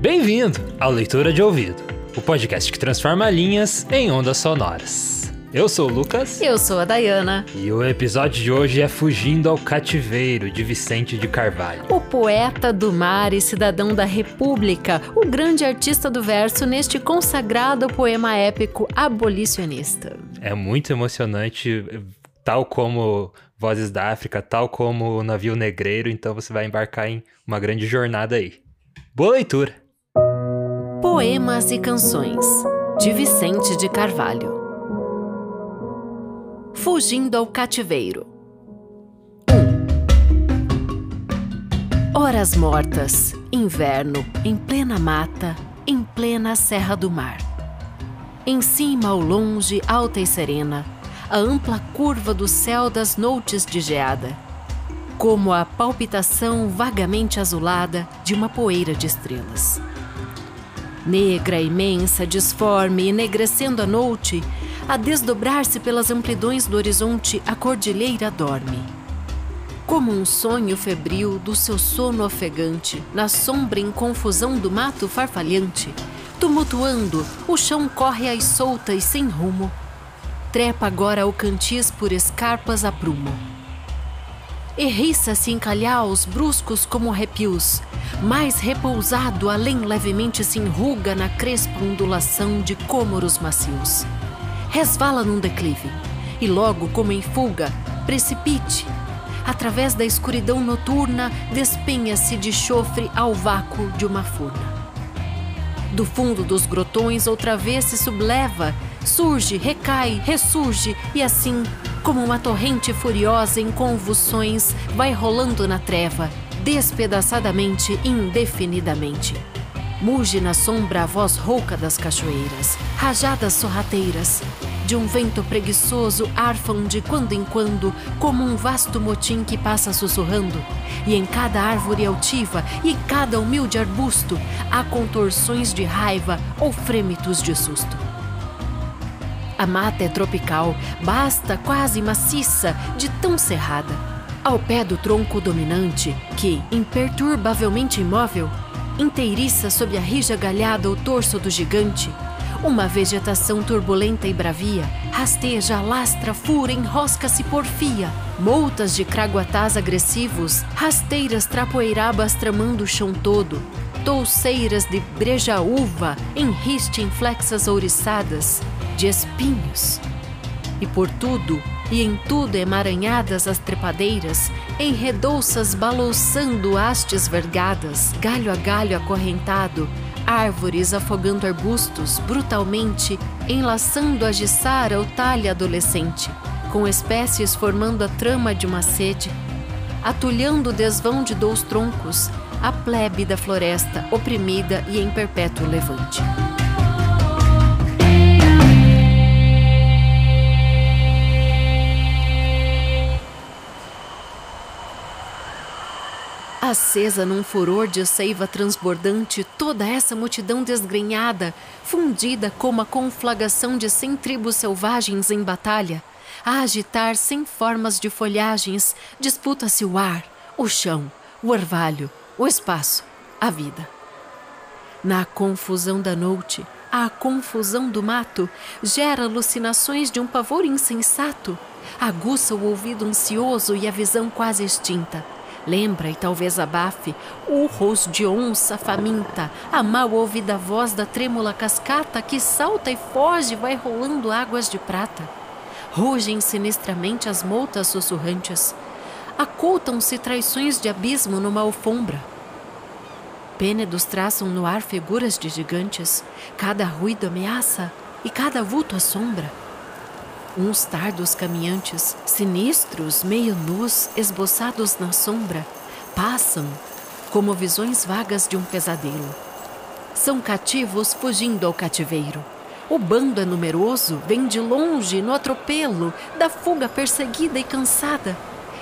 Bem-vindo ao Leitura de Ouvido, o podcast que transforma linhas em ondas sonoras. Eu sou o Lucas. Eu sou a Dayana. E o episódio de hoje é Fugindo ao Cativeiro, de Vicente de Carvalho. O poeta do mar e cidadão da República, o grande artista do verso neste consagrado poema épico abolicionista. É muito emocionante, tal como Vozes da África, tal como o Navio Negreiro, então você vai embarcar em uma grande jornada aí. Boa leitura! Poemas e Canções, de Vicente de Carvalho. Fugindo ao Cativeiro. 1. Horas mortas, inverno, em plena mata, em plena Serra do Mar. Em cima, ao longe, alta e serena, a ampla curva do céu das noites de geada, como a palpitação vagamente azulada de uma poeira de estrelas. Negra, imensa, disforme, enegrecendo a noite, a desdobrar-se pelas amplidões do horizonte, a cordilheira dorme. Como um sonho febril do seu sono ofegante, na sombra em confusão do mato farfalhante, tumultuando, o chão corre às soltas sem rumo. Trepa agora o cantis por escarpas a prumo Erriça-se em calhaus bruscos como arrepios, mais repousado além levemente se enruga na crespa ondulação de cômoros macios. Resvala num declive, e logo, como em fuga, precipite. Através da escuridão noturna, despenha-se de chofre ao vácuo de uma furna. Do fundo dos grotões, outra vez se subleva, surge, recai, ressurge e assim como uma torrente furiosa em convulsões, vai rolando na treva, despedaçadamente indefinidamente. Muge na sombra a voz rouca das cachoeiras, rajadas sorrateiras. De um vento preguiçoso arfam de quando em quando, como um vasto motim que passa sussurrando. E em cada árvore altiva e em cada humilde arbusto há contorções de raiva ou frêmitos de susto. A mata é tropical, basta quase maciça, de tão cerrada. Ao pé do tronco dominante, que, imperturbavelmente imóvel, inteiriça sob a rija galhada o torso do gigante, uma vegetação turbulenta e bravia, rasteja, lastra, fura, enrosca-se porfia. Moltas de craguatás agressivos, rasteiras trapoeirabas tramando o chão todo, touceiras de brejaúva, em riste inflexas ouriçadas, de espinhos. E por tudo e em tudo emaranhadas as trepadeiras, em redouças balouçando hastes vergadas, galho a galho acorrentado, árvores afogando arbustos, brutalmente enlaçando a giçara o talhe adolescente, com espécies formando a trama de uma sede, atulhando o desvão de dois troncos, a plebe da floresta oprimida e em perpétuo levante. Acesa num furor de seiva transbordante, toda essa multidão desgrenhada, fundida como a conflagração de cem tribos selvagens em batalha, a agitar sem formas de folhagens, disputa-se o ar, o chão, o orvalho, o espaço, a vida. Na confusão da noite, a confusão do mato gera alucinações de um pavor insensato, aguça o ouvido ansioso e a visão quase extinta Lembra e talvez abafe urros de onça faminta, a mal ouvida voz da trêmula cascata que salta e foge vai rolando águas de prata. Rugem sinistramente as moltas sussurrantes. Acultam-se traições de abismo numa alfombra. Pênedos traçam no ar figuras de gigantes. Cada ruído ameaça e cada vulto assombra. Uns tardos caminhantes, sinistros, meio nus, esboçados na sombra, passam como visões vagas de um pesadelo. São cativos fugindo ao cativeiro. O bando é numeroso, vem de longe no atropelo da fuga perseguida e cansada.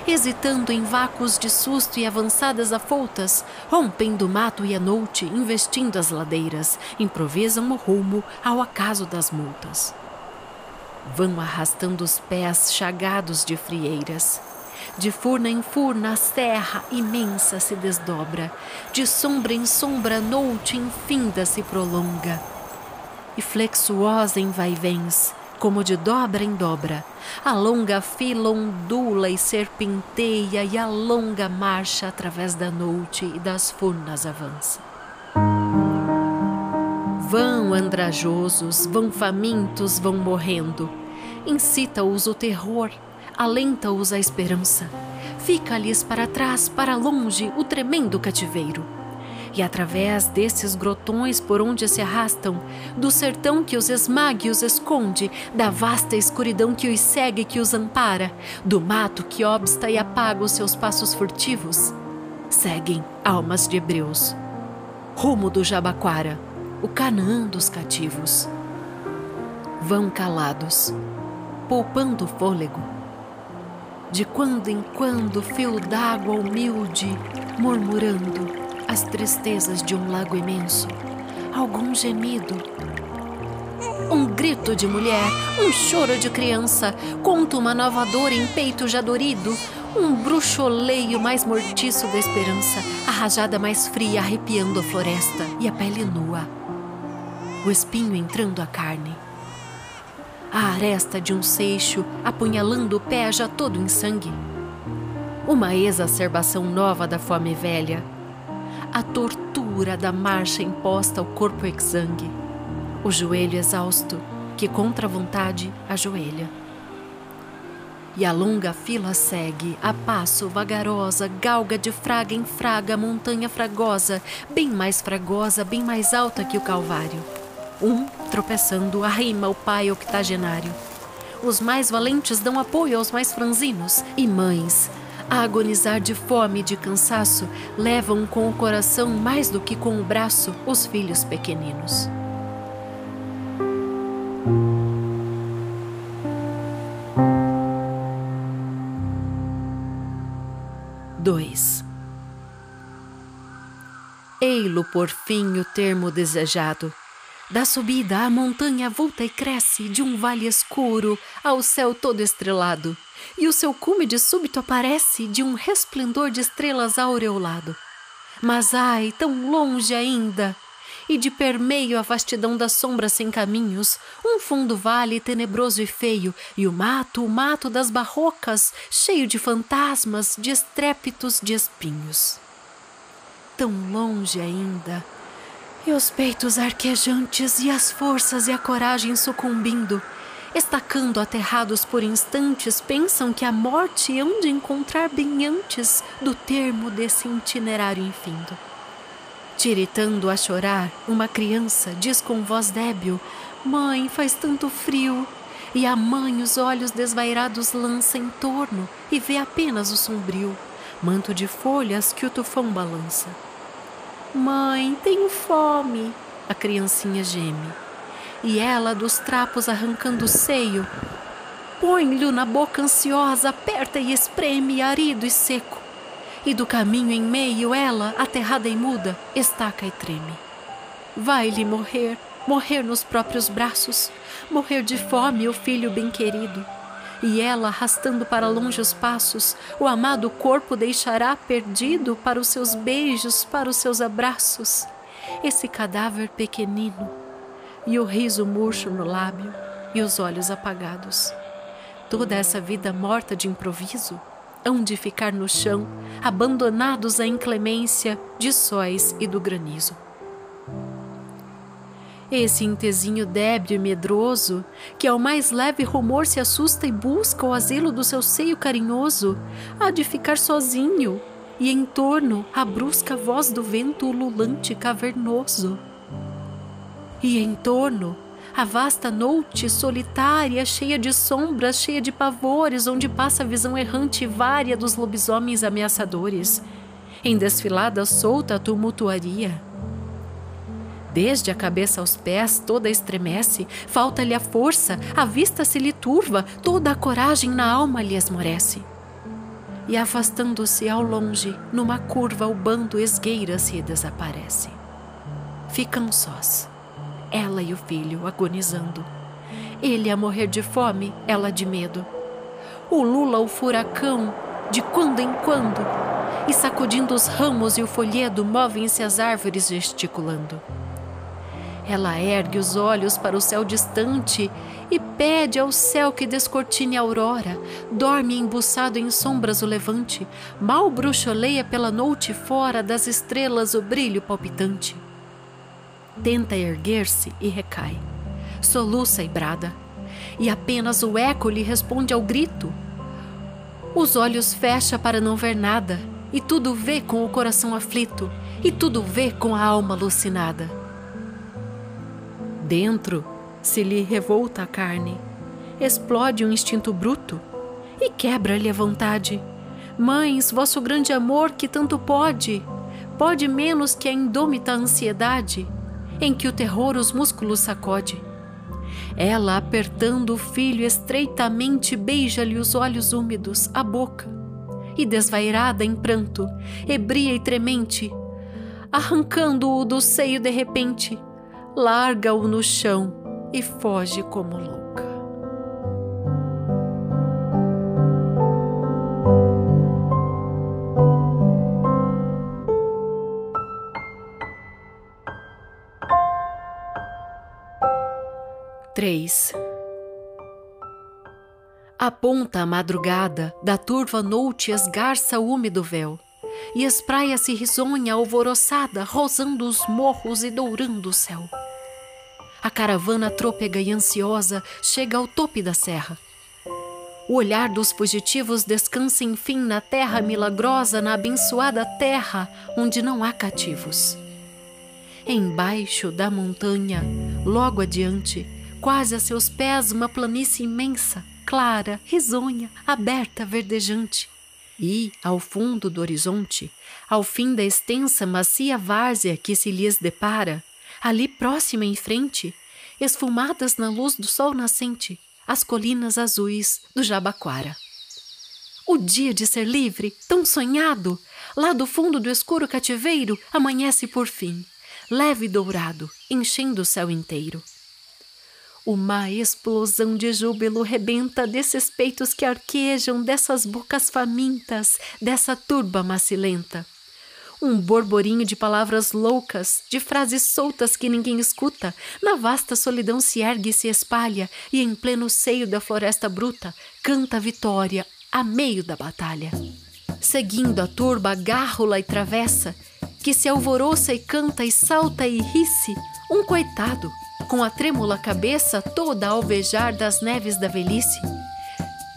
Hesitando em vácuos de susto e avançadas afoutas, rompendo o mato e a noite, investindo as ladeiras, improvisam o rumo ao acaso das multas. Vão arrastando os pés chagados de frieiras. De furna em furna a serra imensa se desdobra, de sombra em sombra a noite infinda se prolonga. E flexuosa em vaivens, como de dobra em dobra, a longa fila ondula e serpenteia e a longa marcha através da noite e das furnas avança. Vão andrajosos, vão famintos, vão morrendo. Incita-os o terror, alenta-os a esperança. Fica-lhes para trás, para longe, o tremendo cativeiro. E através desses grotões por onde se arrastam, do sertão que os esmaga e os esconde, da vasta escuridão que os segue e que os ampara, do mato que obsta e apaga os seus passos furtivos, seguem almas de hebreus. Rumo do Jabaquara, o Canaã dos cativos. Vão calados, poupando fôlego. De quando em quando, fio d'água humilde, murmurando as tristezas de um lago imenso, algum gemido. Um grito de mulher, um choro de criança, conta uma nova dor em peito já dorido, um bruxoleio mais mortiço da esperança, a rajada mais fria arrepiando a floresta e a pele nua o espinho entrando a carne. A aresta de um seixo apunhalando o pé já todo em sangue. Uma exacerbação nova da fome velha. A tortura da marcha imposta ao corpo exangue. O joelho exausto que contra a vontade ajoelha. E a longa fila segue, a passo vagarosa, galga de fraga em fraga, montanha fragosa, bem mais fragosa, bem mais alta que o Calvário. Um, tropeçando, arrima o pai octogenário. Os mais valentes dão apoio aos mais franzinos. E mães, a agonizar de fome e de cansaço, levam com o coração mais do que com o braço os filhos pequeninos. Dois. Ei-lo por fim o termo desejado da subida, a montanha volta e cresce de um vale escuro ao céu todo estrelado, e o seu cume de súbito aparece de um resplendor de estrelas aureolado. Mas ai, tão longe ainda! E de permeio a vastidão das sombras sem caminhos, um fundo vale tenebroso e feio, e o mato, o mato das barrocas, cheio de fantasmas, de estrépitos de espinhos. Tão longe ainda! E os peitos arquejantes e as forças e a coragem sucumbindo, estacando aterrados por instantes, pensam que a morte hão de encontrar bem antes do termo desse itinerário infindo. Tiritando a chorar, uma criança diz com voz débil: Mãe, faz tanto frio. E a mãe os olhos desvairados lança em torno e vê apenas o sombrio manto de folhas que o tufão balança. Mãe, tenho fome. A criancinha geme. E ela, dos trapos arrancando o seio, põe-lhe na boca ansiosa, aperta e espreme, arido e seco. E do caminho em meio, ela, aterrada e muda, estaca e treme. Vai-lhe morrer, morrer nos próprios braços, morrer de fome o filho bem-querido e ela, arrastando para longe os passos, o amado corpo deixará perdido para os seus beijos, para os seus abraços, esse cadáver pequenino, e o riso murcho no lábio e os olhos apagados. Toda essa vida morta de improviso hão de ficar no chão, abandonados à inclemência de sóis e do granizo. Esse intezinho débil e medroso, que ao mais leve rumor se assusta e busca o asilo do seu seio carinhoso, há de ficar sozinho, e em torno a brusca voz do vento ululante cavernoso. E em torno a vasta noite solitária, cheia de sombras, cheia de pavores, onde passa a visão errante e vária dos lobisomens ameaçadores. Em desfilada solta a tumultuaria Desde a cabeça aos pés, toda estremece, falta-lhe a força, a vista se lhe turva, toda a coragem na alma lhe esmorece. E afastando-se ao longe, numa curva, o bando esgueira-se e desaparece. Ficam sós, ela e o filho agonizando. Ele a morrer de fome, ela de medo. O Lula, o furacão, de quando em quando, e sacudindo os ramos e o folhedo, movem-se as árvores gesticulando. Ela ergue os olhos para o céu distante e pede ao céu que descortine a aurora. Dorme embuçado em sombras o levante, mal bruxoleia pela noite fora das estrelas o brilho palpitante. Tenta erguer-se e recai, soluça e brada, e apenas o eco lhe responde ao grito. Os olhos fecha para não ver nada, e tudo vê com o coração aflito, e tudo vê com a alma alucinada. Dentro se lhe revolta a carne, explode um instinto bruto e quebra-lhe a vontade. Mães, vosso grande amor que tanto pode, pode menos que a indômita ansiedade, em que o terror os músculos sacode. Ela, apertando o filho estreitamente, beija-lhe os olhos úmidos, a boca, e desvairada em pranto, ebria e tremente, arrancando-o do seio de repente, larga-o no chão e foge como louca. Três. A madrugada, da turva noite esgarça o úmido véu e espraia-se risonha alvoroçada, rosando os morros e dourando o céu. A caravana trôpega e ansiosa chega ao tope da serra. O olhar dos fugitivos descansa enfim na terra milagrosa, na abençoada terra onde não há cativos. Embaixo da montanha, logo adiante, quase a seus pés, uma planície imensa, clara, risonha, aberta, verdejante. E, ao fundo do horizonte, ao fim da extensa macia várzea que se lhes depara, ali próxima em frente, esfumadas na luz do sol nascente, as colinas azuis do Jabaquara. O dia de ser livre, tão sonhado, lá do fundo do escuro cativeiro, amanhece por fim, leve e dourado, enchendo o céu inteiro. Uma explosão de júbilo rebenta desses peitos que arquejam, dessas bocas famintas, dessa turba macilenta. Um borborinho de palavras loucas, de frases soltas que ninguém escuta, na vasta solidão se ergue e se espalha, e em pleno seio da floresta bruta canta a vitória a meio da batalha. Seguindo a turba gárrula e travessa, que se alvoroça e canta e salta e ri-se, um coitado, com a trêmula cabeça toda a alvejar das neves da velhice.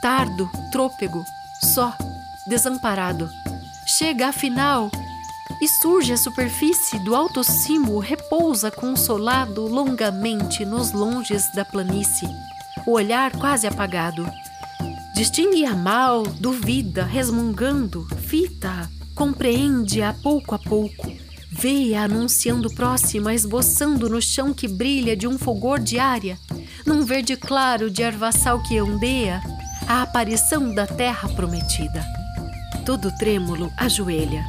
Tardo, trôpego, só, desamparado. Chega afinal e surge à superfície do alto cimo, repousa consolado longamente nos longes da planície, o olhar quase apagado. Distingue-a mal, duvida, resmungando, fita, compreende-a pouco a pouco Veia anunciando próxima, esboçando no chão que brilha de um fulgor de área, num verde claro de ervaçal que ondeia, a aparição da terra prometida. Todo trêmulo ajoelha,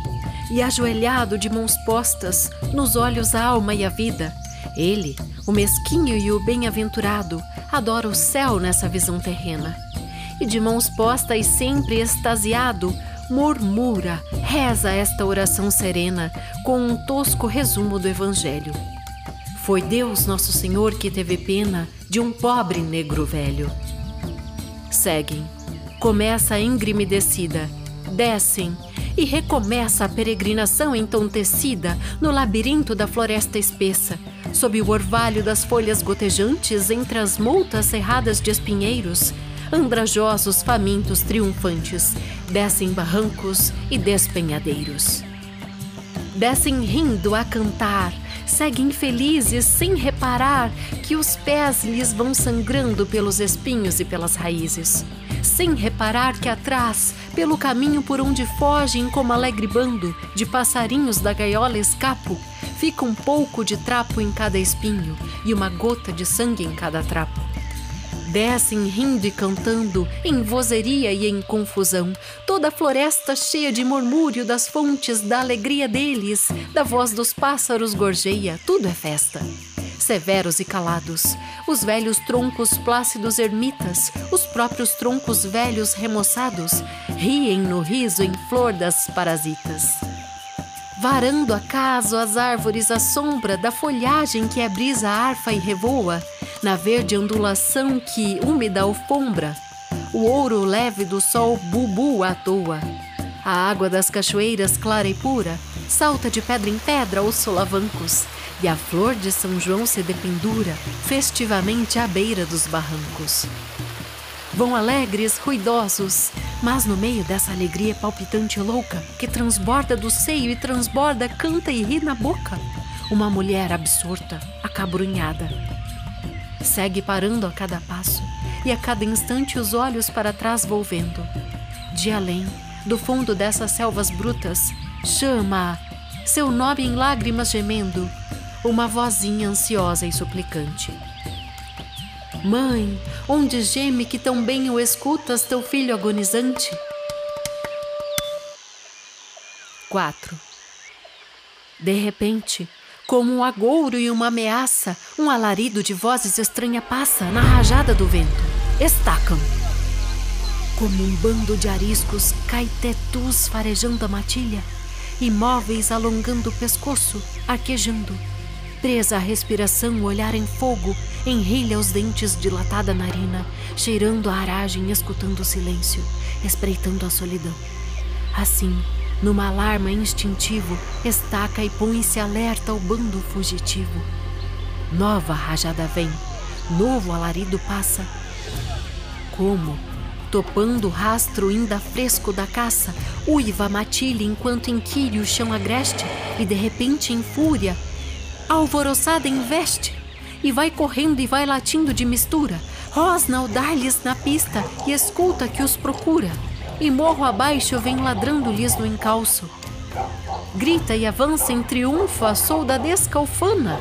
e ajoelhado de mãos postas, nos olhos a alma e a vida, ele, o mesquinho e o bem-aventurado, adora o céu nessa visão terrena. E de mãos postas e sempre extasiado, murmura, reza esta oração serena com um tosco resumo do Evangelho. Foi Deus Nosso Senhor que teve pena de um pobre negro velho. Seguem. Começa a íngreme descida. Descem e recomeça a peregrinação entontecida no labirinto da floresta espessa, sob o orvalho das folhas gotejantes entre as multas cerradas de espinheiros, andrajosos, famintos, triunfantes, descem barrancos e despenhadeiros. Descem rindo a cantar, seguem felizes sem reparar que os pés lhes vão sangrando pelos espinhos e pelas raízes, sem reparar que atrás, pelo caminho por onde fogem como alegre bando de passarinhos da gaiola escapo, fica um pouco de trapo em cada espinho e uma gota de sangue em cada trapo. Descem rindo e cantando, em vozeria e em confusão, toda a floresta cheia de murmúrio das fontes da alegria deles, da voz dos pássaros gorjeia, tudo é festa. severos e calados, os velhos troncos plácidos ermitas, os próprios troncos velhos remoçados, riem no riso em flor das parasitas. Varando acaso as árvores à sombra da folhagem que é brisa arfa e revoa, na verde ondulação que úmida alfombra, o ouro leve do sol bubu à toa. A água das cachoeiras clara e pura salta de pedra em pedra os solavancos, e a flor de São João se dependura festivamente à beira dos barrancos. Vão alegres, ruidosos, mas no meio dessa alegria palpitante e louca, que transborda do seio e transborda, canta e ri na boca, uma mulher absorta, acabrunhada. Segue parando a cada passo e a cada instante os olhos para trás volvendo. De além, do fundo dessas selvas brutas, chama seu nome em lágrimas gemendo, uma vozinha ansiosa e suplicante. Mãe, onde geme que tão bem o escutas teu filho agonizante? 4. De repente, como um agouro e uma ameaça, um alarido de vozes estranha passa na rajada do vento. Estacam. Como um bando de ariscos, cai tetus farejando a matilha, imóveis alongando o pescoço, arquejando Presa à respiração, o olhar em fogo, enrilha os dentes, dilatada a narina, cheirando a aragem, escutando o silêncio, espreitando a solidão. Assim, numa alarma instintivo, estaca e põe-se alerta ao bando fugitivo. Nova rajada vem, novo alarido passa. Como? Topando o rastro ainda fresco da caça, uiva matilha enquanto inquire o chão agreste e de repente em fúria alvoroçada investe e vai correndo e vai latindo de mistura. Rosna ao dar-lhes na pista e escuta que os procura. E morro abaixo vem ladrando-lhes no encalço. Grita e avança em triunfo a soldadesca ufana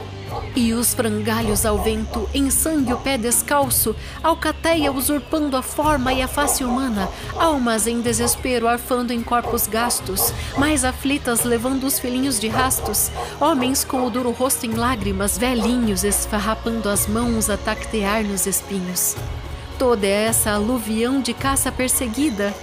e os frangalhos ao vento, em sangue o pé descalço, alcateia usurpando a forma e a face humana, almas em desespero arfando em corpos gastos, mais aflitas levando os filhinhos de rastos, homens com o duro rosto em lágrimas, velhinhos esfarrapando as mãos a tactear nos espinhos. Toda essa aluvião de caça perseguida,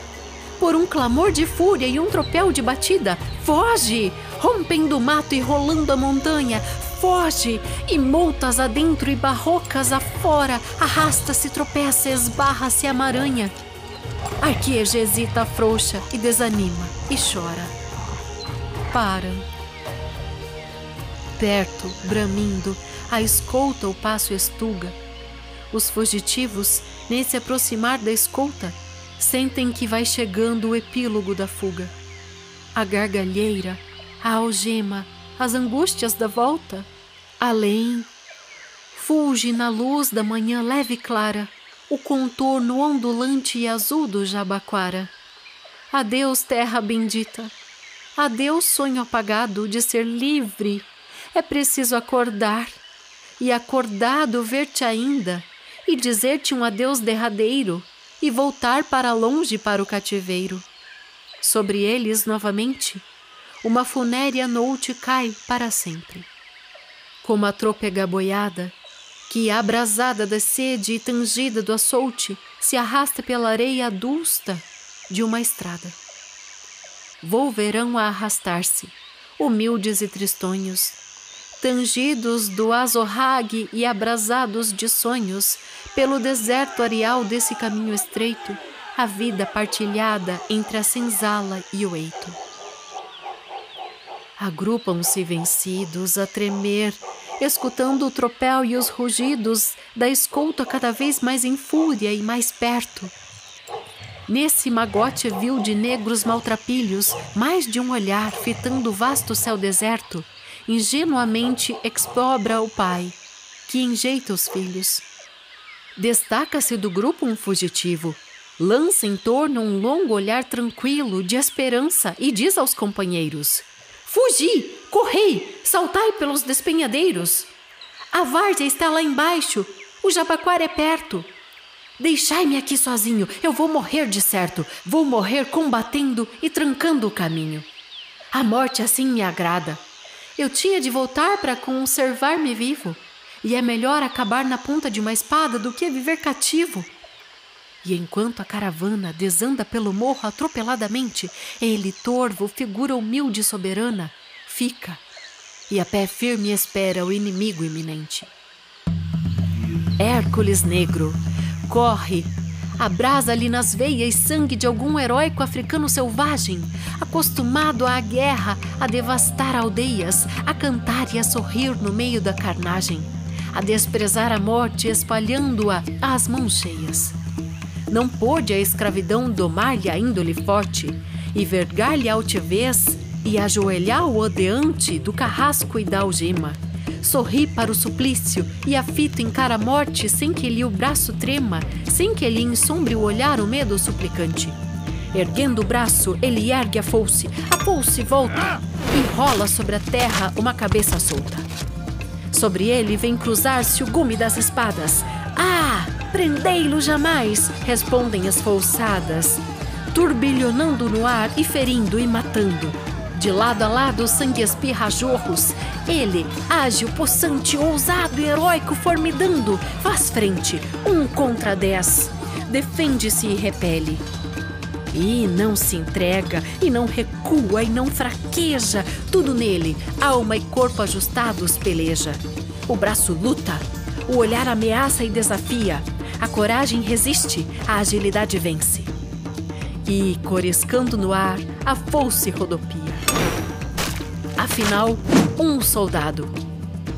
por um clamor de fúria e um tropel de batida. Foge! Rompendo o mato e rolando a montanha, foge e multas adentro e barrocas afora, arrasta-se, tropeça, esbarra-se a maranha. Arqueja hesita frouxa e desanima e chora. Para. Perto, bramindo, a escolta o passo estuga. Os fugitivos, nesse aproximar da escolta, sentem que vai chegando o epílogo da fuga. A gargalheira, a algema, as angústias da volta. Além, fulge na luz da manhã leve e clara o contorno ondulante e azul do Jabaquara. Adeus, terra bendita. Adeus, sonho apagado de ser livre. É preciso acordar e acordado ver-te ainda e dizer-te um adeus derradeiro e voltar para longe para o cativeiro. Sobre eles novamente uma funérea noite cai para sempre. Como a trôpega boiada, que, abrasada da sede e tangida do açoute, se arrasta pela areia adusta de uma estrada. Volverão a arrastar-se, humildes e tristonhos, tangidos do azorrague e abrasados de sonhos, pelo deserto areal desse caminho estreito, a vida partilhada entre a senzala e o eito. Agrupam-se vencidos a tremer, escutando o tropel e os rugidos da escolta cada vez mais em fúria e mais perto. Nesse magote vil de negros maltrapilhos, mais de um olhar fitando o vasto céu deserto, ingenuamente expobra o pai, que enjeita os filhos. Destaca-se do grupo um fugitivo, lança em torno um longo olhar tranquilo de esperança e diz aos companheiros: Fugi! Correi! Saltai pelos despenhadeiros! A várzea está lá embaixo! O jabaquara é perto! Deixai-me aqui sozinho, eu vou morrer de certo, vou morrer combatendo e trancando o caminho. A morte assim me agrada. Eu tinha de voltar para conservar-me vivo. e é melhor acabar na ponta de uma espada do que viver cativo. E enquanto a caravana desanda pelo morro atropeladamente, ele, torvo, figura humilde e soberana, fica e a pé firme espera o inimigo iminente. Hércules negro corre, abrasa-lhe nas veias sangue de algum heróico africano selvagem, acostumado à guerra, a devastar aldeias, a cantar e a sorrir no meio da carnagem, a desprezar a morte espalhando-a às mãos cheias. Não pôde a escravidão domar-lhe a índole forte e vergar-lhe a altivez e ajoelhar o odeante do carrasco e da algema. Sorri para o suplício e a fita encara a morte sem que lhe o braço trema, sem que lhe ensombre o olhar o medo suplicante. Erguendo o braço, ele ergue a foice, a foice volta, enrola sobre a terra uma cabeça solta. Sobre ele vem cruzar-se o gume das espadas. Ah! Prendei-lo jamais! respondem as folsadas, turbilhonando no ar e ferindo e matando. De lado a lado, sangue espirra jorros. Ele, ágil, possante, ousado heróico, formidando, faz frente, um contra dez. Defende-se e repele. E não se entrega, e não recua, e não fraqueja. Tudo nele, alma e corpo ajustados, peleja. O braço luta, o olhar ameaça e desafia. A coragem resiste, a agilidade vence. E, coriscando no ar, a foice rodopia. Afinal, um soldado.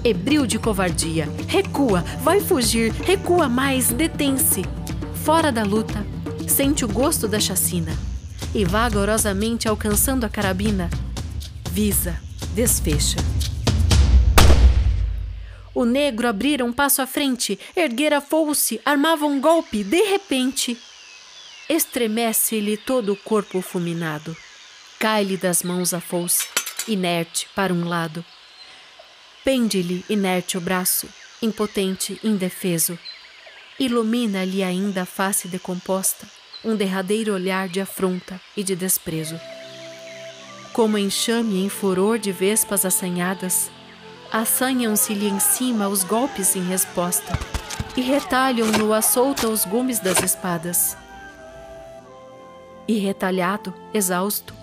Hebril de covardia. Recua, vai fugir, recua mais, detém-se. Fora da luta, sente o gosto da chacina. E vagarosamente alcançando a carabina, visa, desfecha. O negro abrira um passo à frente, erguera a foice, armava um golpe, de repente. Estremece-lhe todo o corpo fulminado. Cai-lhe das mãos a foice, inerte para um lado. Pende-lhe inerte o braço, impotente, indefeso. Ilumina-lhe ainda a face decomposta, um derradeiro olhar de afronta e de desprezo. Como enxame em furor de vespas assanhadas, assanham-se-lhe em cima os golpes em resposta e retalham-no à solta os gumes das espadas. E retalhado, exausto,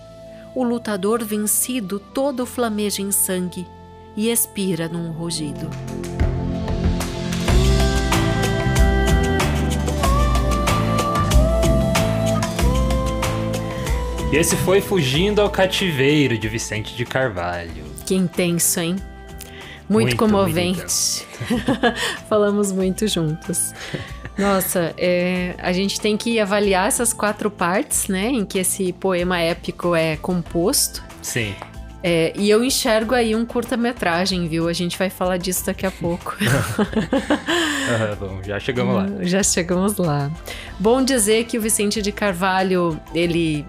o lutador vencido todo flameja em sangue e expira num rugido. E esse foi Fugindo ao Cativeiro de Vicente de Carvalho. Que intenso, hein? Muito, muito comovente. Falamos muito juntos. Nossa, é, a gente tem que avaliar essas quatro partes, né, em que esse poema épico é composto. Sim. É, e eu enxergo aí um curta-metragem, viu? A gente vai falar disso daqui a pouco. uhum, bom, já chegamos lá. Já chegamos lá. Bom dizer que o Vicente de Carvalho, ele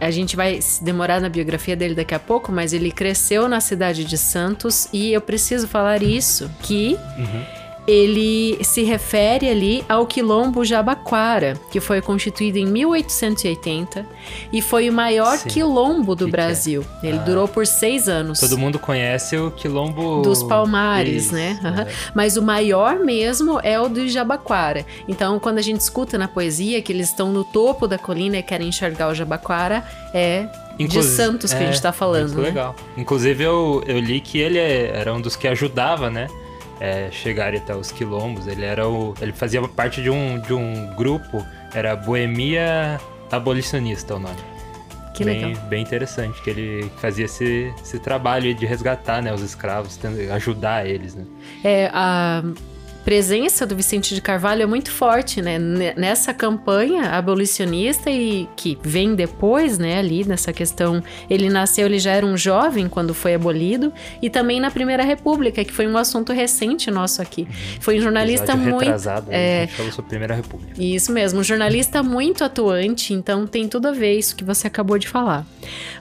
a gente vai demorar na biografia dele daqui a pouco, mas ele cresceu na cidade de Santos e eu preciso falar isso, que uhum ele se refere ali ao quilombo Jabaquara, que foi constituído em 1880 e foi o maior Sim. quilombo do que Brasil. Que é? Ele ah. durou por seis anos. Todo mundo conhece o quilombo dos Palmares, Isso, né? Uhum. É. Mas o maior mesmo é o do Jabaquara. Então, quando a gente escuta na poesia que eles estão no topo da colina e querem enxergar o Jabaquara, é Inclusive, de Santos que é, a gente está falando. Muito né? legal. Inclusive, eu, eu li que ele é, era um dos que ajudava, né? É, chegarem até os quilombos. Ele era o, ele fazia parte de um, de um grupo, era Boemia Abolicionista o nome. Que bem, legal. Bem interessante, que ele fazia esse, esse trabalho de resgatar né, os escravos, ajudar eles. Né? É, a presença do Vicente de Carvalho é muito forte, né? Nessa campanha abolicionista e que vem depois, né, ali nessa questão, ele nasceu, ele já era um jovem quando foi abolido e também na Primeira República, que foi um assunto recente nosso aqui. Foi um jornalista muito retrasado, é, a gente falou sobre a Primeira República. Isso mesmo, um jornalista muito atuante, então tem tudo a ver isso que você acabou de falar.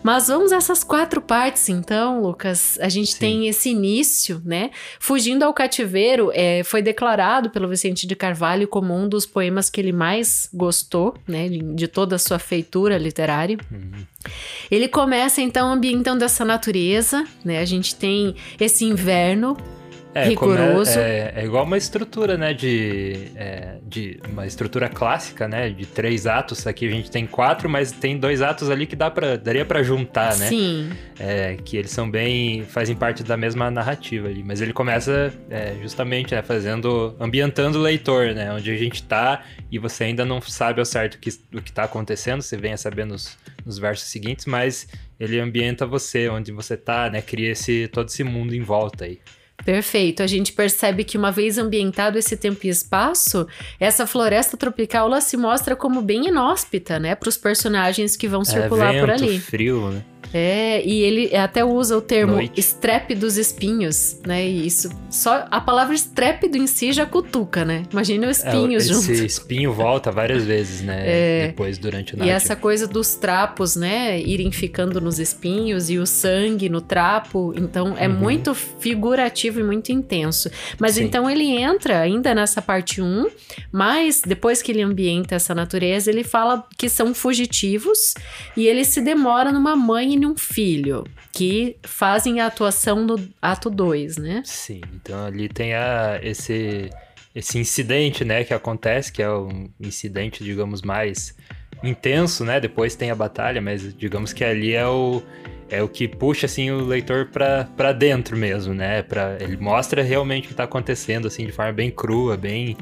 Mas vamos a essas quatro partes então, Lucas. A gente Sim. tem esse início, né? Fugindo ao cativeiro, é, foi declarado pelo Vicente de Carvalho como um dos poemas que ele mais gostou, né, de, de toda a sua feitura literária. Uhum. Ele começa então ambientando essa natureza, né? A gente tem esse inverno É, rigoroso. come- É, é igual uma estrutura, né? De, é, de uma estrutura clássica, né? De três atos. Aqui a gente tem quatro, mas tem dois atos ali que dá pra, daria pra juntar, né? Sim. É, que eles são bem. fazem parte da mesma narrativa ali. Mas ele começa é, justamente, né, fazendo. ambientando o leitor, né? Onde a gente tá e você ainda não sabe ao certo o que, o que tá acontecendo, você vem a saber nos, nos versos seguintes, mas ele ambienta você, onde você tá, né? Cria esse, todo esse mundo em volta aí. Perfeito. A gente percebe que uma vez ambientado esse tempo e espaço, essa floresta tropical ela se mostra como bem inóspita, né, para os personagens que vão circular é, por vento, ali. frio, né? É, e ele até usa o termo Noite. estrepe dos espinhos, né? E isso só a palavra estrépido em si já cutuca, né? Imagina os espinhos é, junto. Esse espinho volta várias vezes, né? É. Depois, durante o E narrativa. essa coisa dos trapos, né, irem ficando nos espinhos e o sangue no trapo, então é Uhum. muito figurativo e muito intenso. Mas Sim. então ele entra ainda nessa parte 1, mas depois que ele ambienta essa natureza, ele fala que são fugitivos e ele se demora numa mãe e num filho, que fazem a atuação no ato 2, né? Sim, então ali tem a, esse, esse incidente, né, que acontece, que é um incidente, digamos, mais intenso, né? Depois tem a batalha, mas digamos que ali é o, é o que puxa, assim, o leitor pra dentro mesmo, né? Pra, ele mostra realmente o que tá acontecendo, assim, de forma bem crua, bem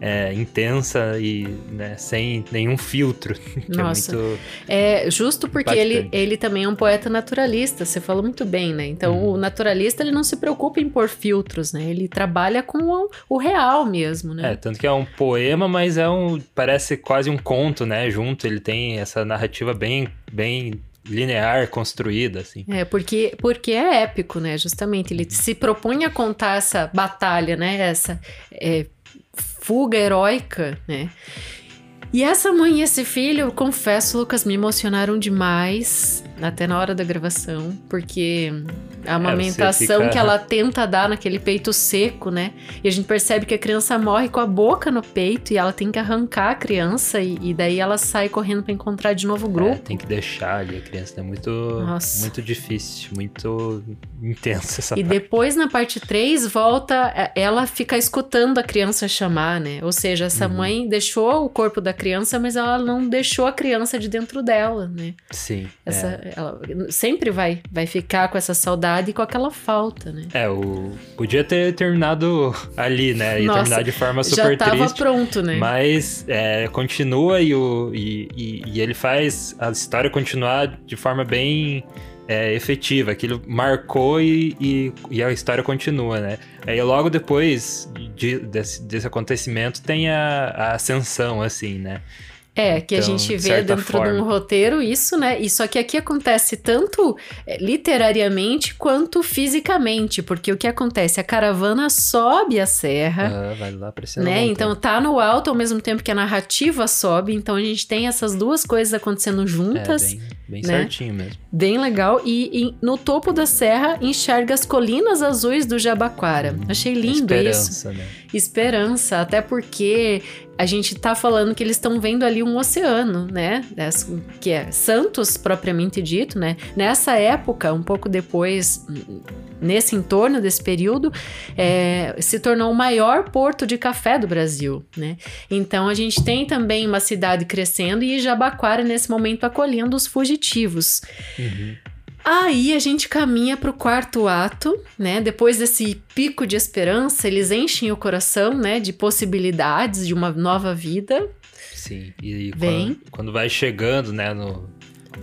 é, intensa e né, sem nenhum filtro. que Nossa. É muito... É justo porque ele, Impactante. ele também é um poeta naturalista, você falou muito bem, né? Então Uhum. o naturalista ele não se preocupa em pôr filtros, né? Ele trabalha com o, o real mesmo, É, né? tanto que é um poema, mas é um. Parece quase um conto, né? Junto. Ele tem essa narrativa bem, bem linear, construída, assim. É, porque, porque é épico, né? Justamente, ele se propõe a contar essa batalha, né? Essa é, fuga heróica, né? E essa mãe e esse filho, eu confesso, Lucas, me emocionaram demais, até na hora da gravação, porque a amamentação fica- que ela tenta dar naquele peito seco, né? E a gente percebe que a criança morre com a boca no peito e ela tem que arrancar a criança e, e daí ela sai correndo pra encontrar de novo o É, grupo. tem que deixar ali a criança. É muito, Nossa. muito difícil, muito intensa essa E parte. depois na parte 3 volta, é, ela fica escutando a criança chamar, né? Ou seja, essa Uhum. mãe deixou o corpo da criança, mas ela não deixou a criança de dentro dela, né? Sim. Essa, ela sempre vai, vai ficar com essa saudade e com aquela falta, né? É, o... podia ter terminado ali, né? E Nossa, terminar de forma super Já tava triste. pronto, né? Mas é, continua e, o, e, e- e ele faz a história continuar de forma bem é, efetiva. Aquilo marcou e, e, e a história continua, né? Aí logo depois de- desse, desse acontecimento tem a, a ascensão, assim, né? É, que a Então, gente de vê certa dentro de um forma. roteiro isso, né? E só que aqui acontece tanto é, literariamente quanto fisicamente, porque o que acontece? A caravana sobe a serra. Ah, vai lá pra esse né? Então tá no alto ao mesmo tempo que a narrativa sobe, então a gente tem essas duas coisas acontecendo juntas, É, bem, bem né? certinho mesmo. bem legal. E, e no topo da serra enxerga as colinas azuis do Jabaquara. Hum, Achei lindo isso. Esperança, né? Esperança, até porque a gente tá falando que eles estão vendo ali um oceano, né? Que é Santos propriamente dito, né? Nessa época, um pouco depois, nesse entorno desse período, é, se tornou o maior porto de café do Brasil, né? Então a gente tem também uma cidade crescendo e Jabaquara nesse momento acolhendo os fugitivos. Uhum. Aí a gente caminha para o quarto ato, né? Depois desse pico de esperança, eles enchem o coração, né? De possibilidades de uma nova vida. Sim, e Vem. quando, quando vai chegando, né, no,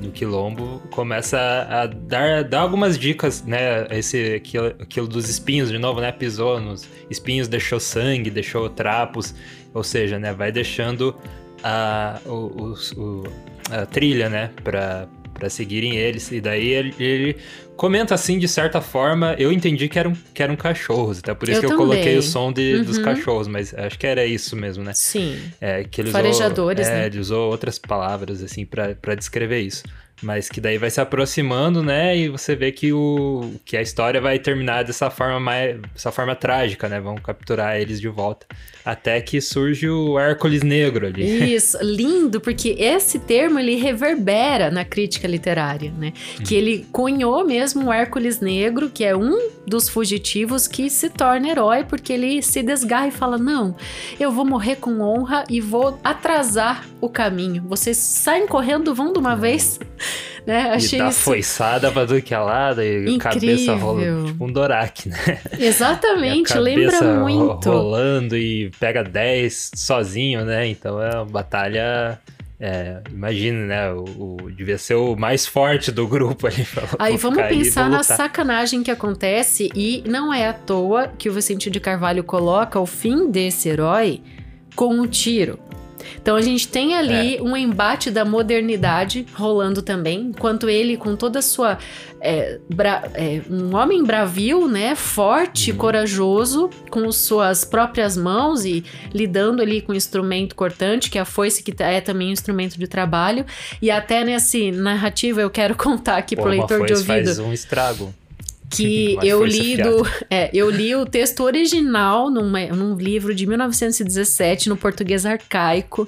no quilombo, começa a, a dar, dar algumas dicas, né, esse, aquilo, aquilo dos espinhos, de novo, né, pisou nos espinhos, deixou sangue, deixou trapos, ou seja, né, vai deixando a, o, o- a trilha, né, pra, pra seguirem eles, e daí ele, ele comenta assim, de certa forma, eu entendi que eram, que eram cachorros, até por isso Eu que eu também. coloquei o som de, dos Uhum. cachorros, mas acho que era isso mesmo, né. Sim. É, que ele Farejadores, usou, é, né? ele usou outras palavras, assim, pra descrever isso. Mas que daí vai se aproximando, né? E você vê que, o, que a história vai terminar dessa forma mais. dessa forma trágica, né? Vão capturar eles de volta. Até que surge o Hércules Negro ali. Isso, lindo, porque esse termo ele reverbera na crítica literária, né? Que ele cunhou mesmo o Hércules Negro, que é um dos fugitivos que se torna herói porque ele se desgarra e fala: Não, eu vou morrer com honra e vou atrasar o caminho. Vocês saem correndo, vão de uma vez. Né? Achei e dá isso... foiçada pra tudo que é lado e cabeça rolando, tipo um Dorak, né? Exatamente, lembra muito. rolando e pega 10 sozinho, né? Então é uma batalha é, imagina, né? O, o, devia ser o mais forte do grupo ali. Aí vamos pensar na sacanagem que acontece, e não é à toa que o Vicente de Carvalho coloca o fim desse herói com um tiro. Então a gente tem ali é. um embate da modernidade rolando também, enquanto ele, com toda a sua. É, bra, é, um homem bravio, né? Forte, uhum. corajoso, com suas próprias mãos e lidando ali com o instrumento cortante, que é a foice, que é também um instrumento de trabalho. E até nesse narrativa eu quero contar aqui Pô, pro leitor de ouvido. Faz um estrago que eu li do, é, eu li o texto original numa, num livro de 1917 no português arcaico.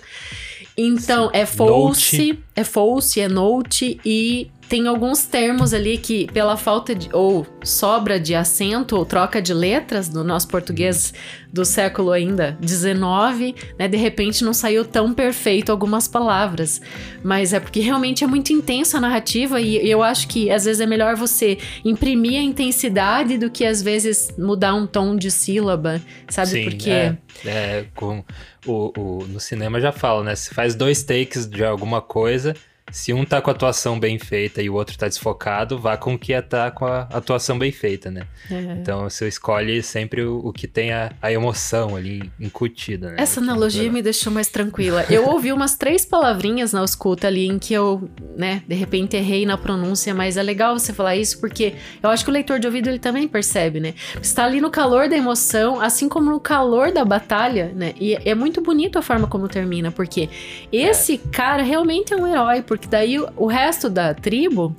Então, Sim. é false, é false, é note e tem alguns termos ali que, pela falta de. ou sobra de acento ou troca de letras no nosso português do século ainda 19, né? De repente não saiu tão perfeito algumas palavras. Mas é porque realmente é muito intensa a narrativa e eu acho que às vezes é melhor você imprimir a intensidade do que às vezes mudar um tom de sílaba, sabe? Sim, porque. É, é com o, o, no cinema já fala, né? Se faz dois takes de alguma coisa se um tá com a atuação bem feita e o outro tá desfocado, vá com o que tá com a atuação bem feita, né? É. Então você escolhe sempre o, o que tem a, a, emoção ali incutida, né? Essa analogia me deixou mais tranquila. Eu ouvi umas três palavrinhas na escuta ali em que eu, né, de repente errei na pronúncia, mas é legal você falar isso porque eu acho que o leitor de ouvido ele também percebe, né? Você tá ali no calor da emoção, assim como no calor da batalha, né? E é muito bonito a forma como termina, porque esse é. cara realmente é um herói, porque daí o, resto da tribo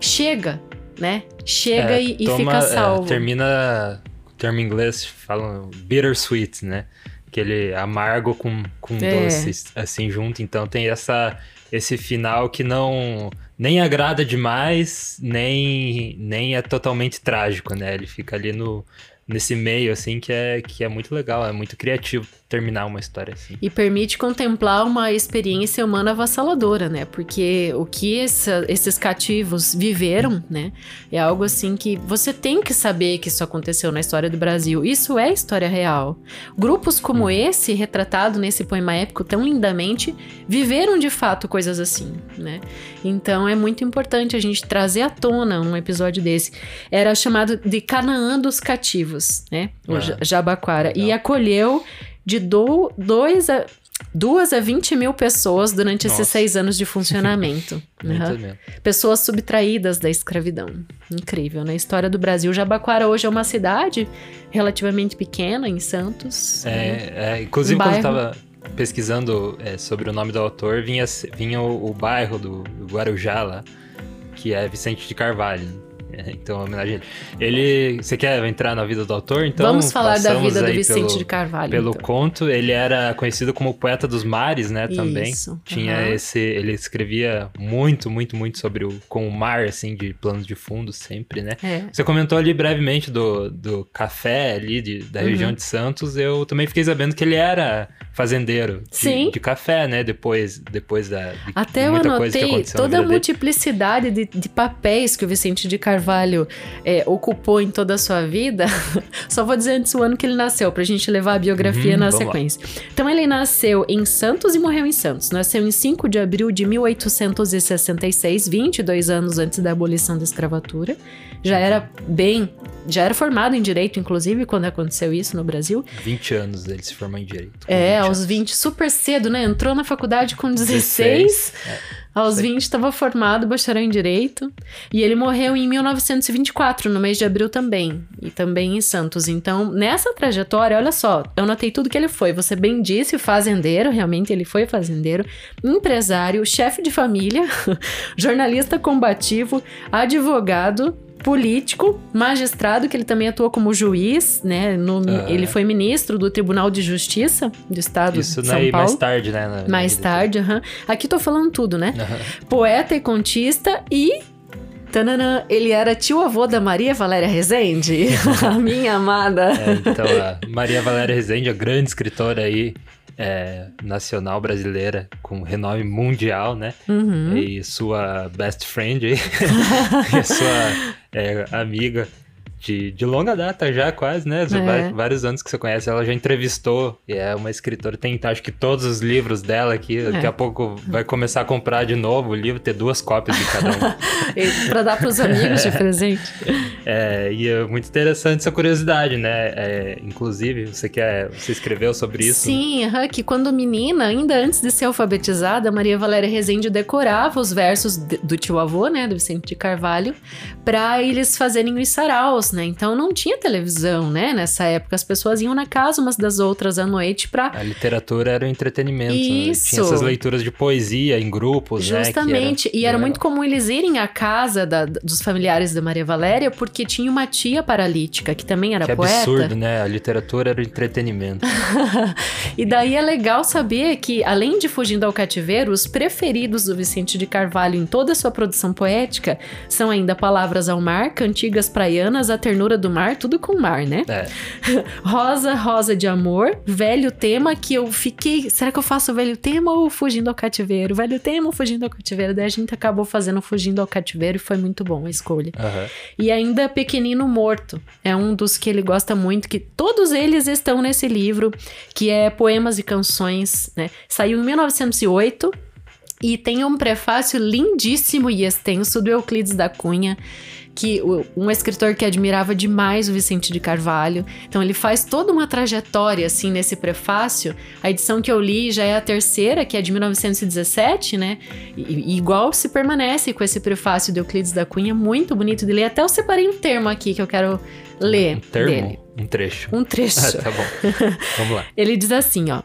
chega, né? Chega é, e, e toma, fica é, salvo. É, termina, o termo em inglês falam bittersweet, né? Aquele amargo com, com é. doce, assim, junto. Então tem essa, esse final que não nem agrada demais, nem, nem é totalmente trágico, né? Ele fica ali no, nesse meio, assim, que é, que é muito legal, é muito criativo terminar uma história assim. E permite contemplar uma experiência humana avassaladora, né? Porque o que essa, esses cativos viveram, né? É algo assim que você tem que saber que isso aconteceu na história do Brasil. Isso é história real. Grupos como hum. esse, retratado nesse poema épico tão lindamente, viveram de fato coisas assim, né? Então é muito importante a gente trazer à tona um episódio desse. Era chamado de Canaã dos Cativos, né? O ah, Jabaquara. Legal. E acolheu de 2 a, duas a 20 mil pessoas durante Nossa. esses seis anos de funcionamento. uhum. Pessoas subtraídas da escravidão. Incrível, né? História do Brasil. Jabaquara hoje é uma cidade relativamente pequena, em Santos. É, né? é inclusive um quando eu tava pesquisando é, sobre o nome do autor, vinha, vinha o, o bairro do, do Guarujá lá, que é Vicente de Carvalho. então, homenagem ele. Você quer entrar na vida do autor? Então, Vamos falar da vida do Vicente pelo, de Carvalho. Pelo então. conto, ele era conhecido como poeta dos mares, né? Também. Isso. Tinha uhum. esse. Ele escrevia muito, muito, muito sobre o. com o mar, assim, de planos de fundo, sempre, né? É. Você comentou ali brevemente do, do café ali, de, da região uhum. de Santos. Eu também fiquei sabendo que ele era fazendeiro de, Sim. de café, né? Depois, depois da. De, Até eu anotei toda a multiplicidade de, de papéis que o Vicente de Carvalho Carvalho é, ocupou em toda a sua vida, só vou dizer antes o ano que ele nasceu, pra gente levar a biografia uhum, na sequência. Lá. Então, ele nasceu em Santos e morreu em Santos. Nasceu em 5 de abril de 1866, 22 anos antes da abolição da escravatura. Já era bem já era formado em direito, inclusive, quando aconteceu isso no Brasil. 20 anos ele se formou em direito. É, 20 aos anos. 20, super cedo, né? Entrou na faculdade com 16. 16 é. Aos Sei. 20 estava formado, bacharel em Direito. E ele morreu em 1924, no mês de abril também. E também em Santos. Então, nessa trajetória, olha só, eu notei tudo que ele foi. Você bem disse, fazendeiro, realmente ele foi fazendeiro, empresário, chefe de família, jornalista combativo, advogado, político, magistrado, que ele também atuou como juiz, né? No, ah. Ele foi ministro do Tribunal de Justiça do Estado Isso de São Paulo. mais tarde, né? Na, mais tarde, aham. Aqui tô falando tudo, né? Poeta e contista e Tanana, ele era tio-avô da Maria Valéria Rezende, a minha amada. É, então, a Maria Valéria Rezende, a grande escritora aí, é, nacional brasileira, com renome mundial, né? Uhum. E sua best friend aí, e sua é, amiga de, de longa data já, quase, né? É. Vários anos que você conhece. Ela já entrevistou e é uma escritora. Tem, acho que todos os livros dela aqui. Daqui É. a pouco vai começar a comprar de novo o livro, ter duas cópias de cada um. Pra dar pros amigos de presente. É, e é muito interessante essa curiosidade, né? É, inclusive, você quer, você escreveu sobre isso? Sim, aham, que quando menina, ainda antes de ser alfabetizada, Maria Valéria Rezende decorava os versos do tio-avô, né, do Vicente de Carvalho, pra eles fazerem os saraus, né? Então não tinha televisão, né, nessa época. As pessoas iam na casa umas das outras à noite pra A literatura era o entretenimento. né? Isso. Tinha essas leituras de poesia em grupos, né? Justamente. era e era bem muito comum eles irem à casa da- dos familiares da Maria Valéria, porque tinha uma tia paralítica, que também era Que poeta. absurdo, né? A literatura era o entretenimento. E daí é legal saber que, além de Fugindo ao Cativeiro, os preferidos do Vicente de Carvalho em toda a sua produção poética são ainda Palavras ao Mar, Cantigas Praianas, A Ternura do Mar, tudo com mar, né? É. Rosa, Rosa de Amor, Velho Tema, que eu fiquei. Será que eu faço Velho Tema ou Fugindo ao Cativeiro? Velho Tema ou Fugindo ao Cativeiro? Daí a gente acabou fazendo Fugindo ao Cativeiro e foi muito bom a escolha. aham. E ainda Pequenino Morto. É um dos que ele gosta muito, que todos eles estão nesse livro, que é Poemas e Canções, né? Saiu em 1908 e tem um prefácio lindíssimo e extenso do Euclides da Cunha, que um escritor que admirava demais o Vicente de Carvalho. Então ele faz toda uma trajetória assim nesse prefácio. A edição que eu li já é a terceira, que é de 1917, né? E, igual se permanece com esse prefácio do Euclides da Cunha, muito bonito de ler. Até eu separei um termo aqui que eu quero ler Um termo? dele. Um trecho. Um trecho. Ah, tá bom. Vamos lá. Ele diz assim, ó.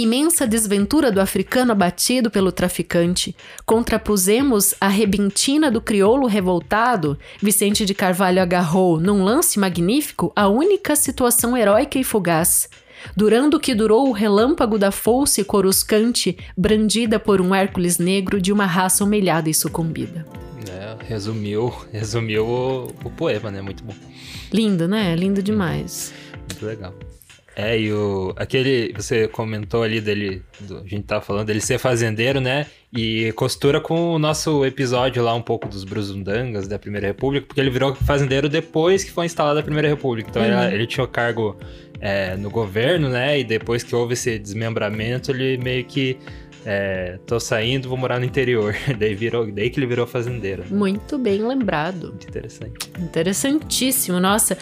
Imensa desventura do africano abatido pelo traficante. Contrapusemos a rebentina do crioulo revoltado. Vicente de Carvalho agarrou, num lance magnífico, a única situação heróica e fugaz. Durando o que durou o relâmpago da foice coruscante, brandida por um Hércules negro de uma raça humilhada e sucumbida. É, resumiu, resumiu o, o poema, né? Muito bom. Lindo, né? Lindo demais. Muito legal. É, e o. Aquele. Você comentou ali dele. do- a gente tava falando dele ser fazendeiro, né? E costura com o nosso episódio lá um pouco dos Bruzundangas da Primeira República, porque ele virou fazendeiro depois que foi instalada a Primeira República. Então Uhum. ele, ele tinha o cargo é, no governo, né? E depois que houve esse desmembramento, ele meio que. É, tô saindo, vou morar no interior. daí, virou, daí que ele virou fazendeiro. né? Muito bem lembrado. Muito interessante. Interessantíssimo, nossa.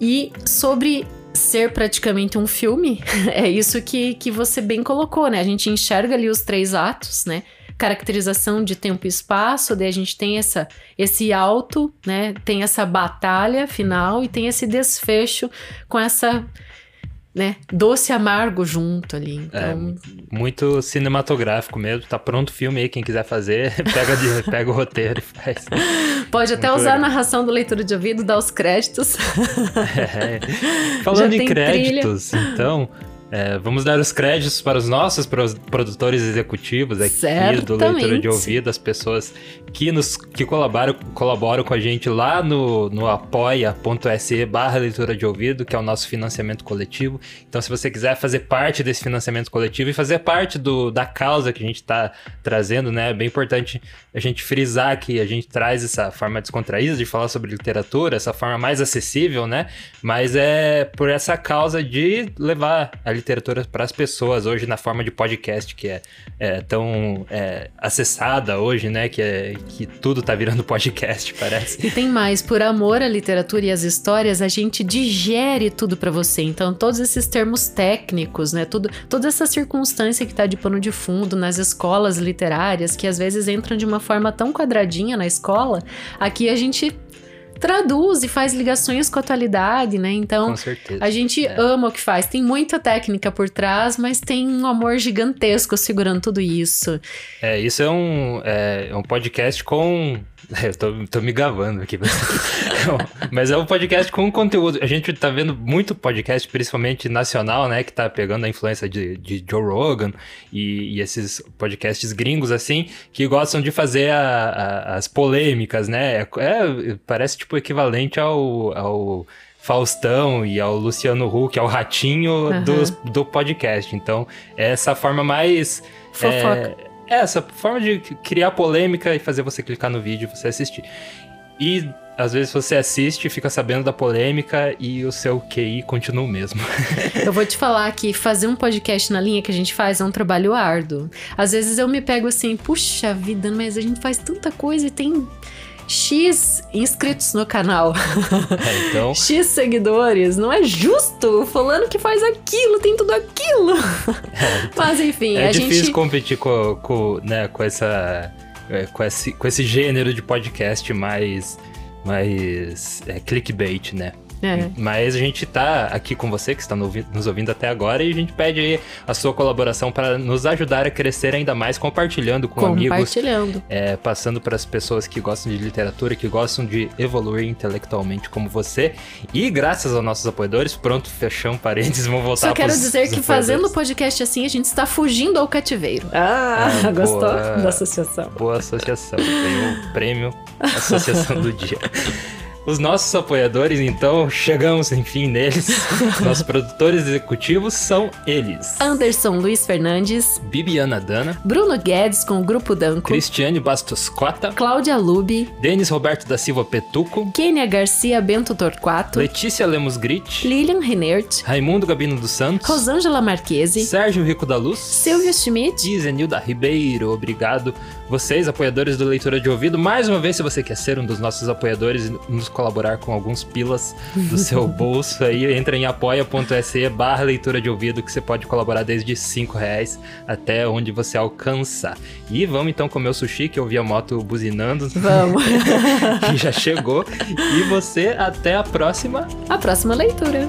E sobre ser praticamente um filme, é isso que, que você bem colocou, né? A gente enxerga ali os três atos, né? Caracterização de tempo e espaço, daí a gente tem essa, esse alto, né? Tem essa batalha final e tem esse desfecho com essa, né? Doce e amargo junto ali. Então, Muito cinematográfico mesmo. Tá pronto o filme aí, quem quiser fazer, pega, de- pega o roteiro e faz. pode até muito usar a legal. narração do leitura de ouvido, dar os créditos. É. Falando em créditos, então, é, vamos dar os créditos para os nossos produtores executivos aqui do Leitura Certamente. de Ouvido, as pessoas que nos que colaboram, colaboram com a gente lá no, no apoia.se barra leitura de ouvido, que é o nosso financiamento coletivo. Então, se você quiser fazer parte desse financiamento coletivo e fazer parte do, da causa que a gente está trazendo, né? É bem importante a gente frisar que a gente traz essa forma descontraída de falar sobre literatura, essa forma mais acessível, né? Mas é por essa causa de levar a literatura para as pessoas hoje na forma de podcast, que é, é tão é, acessada hoje, né? Que, é, que tudo tá virando podcast, parece. E tem mais, por amor à literatura e às histórias, a gente digere tudo pra você. Então, todos esses termos técnicos, né? Tudo, toda essa circunstância que tá de pano de fundo nas escolas literárias, que às vezes entram de uma forma tão quadradinha na escola, aqui a gente traduz e faz ligações com a atualidade, né? Então, a gente É. ama o que faz. Tem muita técnica por trás, mas tem um amor gigantesco segurando tudo isso. É, isso é um, é, é um podcast com. Eu tô, tô me gavando aqui. Mas é um podcast com conteúdo. A gente tá vendo muito podcast, principalmente nacional, né? Que tá pegando a influência de, de Joe Rogan e, e esses podcasts gringos, assim, que gostam de fazer a- a- as polêmicas, né? É, é- parece tipo equivalente ao. ao Faustão e ao Luciano Huck, ao ratinho Aham. dos- do podcast. Então, é essa forma mais. Fofoca. É, é, essa forma de criar polêmica e fazer você clicar no vídeo e você assistir. E às vezes você assiste, fica sabendo da polêmica e o seu QI continua o mesmo. Eu vou te falar que fazer um podcast na linha que a gente faz é um trabalho árduo. Às vezes eu me pego assim, puxa vida, mas a gente faz tanta coisa e tem X inscritos no canal. É, então, X seguidores, não é justo. Fulano que faz aquilo, tem tudo aquilo. Mas enfim, é a difícil gente. competir com, com, né, com essa. é, Com esse, com esse gênero de podcast mais. mais. É, clickbait, né? É. Mas a gente tá aqui com você, que está nos ouvindo até agora, e a gente pede aí a sua colaboração para nos ajudar a crescer ainda mais, compartilhando com amigos, Compartilhando. é, passando para as pessoas que gostam de literatura, que gostam de evoluir intelectualmente como você. E graças aos nossos apoiadores, pronto, fechamos parênteses, vamos voltar Só quero dizer que fazendo o podcast assim, a gente está fugindo ao cativeiro. Ah, Ah, gostou boa. da associação? Boa associação, tem o prêmio Associação do Dia. Os nossos apoiadores, então, chegamos enfim neles. Nossos produtores executivos são eles: Anderson Luiz Fernandes, Bibiana Dana, Bruno Guedes com o Grupo Danco, Cristiane Bastos Cota, Cláudia Lubi, Denis Roberto da Silva Petuco, Kênia Garcia Bento Torquato, Letícia Lemos Grit, Lilian Renert, Raimundo Gabino dos Santos, Rosângela Marquese, Sérgio Rico da Luz, Silvio Schmidt, e Zenilda Ribeiro. Obrigado, vocês, apoiadores do Leitura de Ouvido. Mais uma vez, se você quer ser um dos nossos apoiadores e nos colaborar com alguns pilas do seu bolso, aí entra em apoia.se barra leitura de ouvido, que você pode colaborar desde 5 reais até onde você alcançar. E vamos então comer o sushi, que eu vi a moto buzinando, Vamos. que já chegou. E você, até a próxima. A próxima leitura.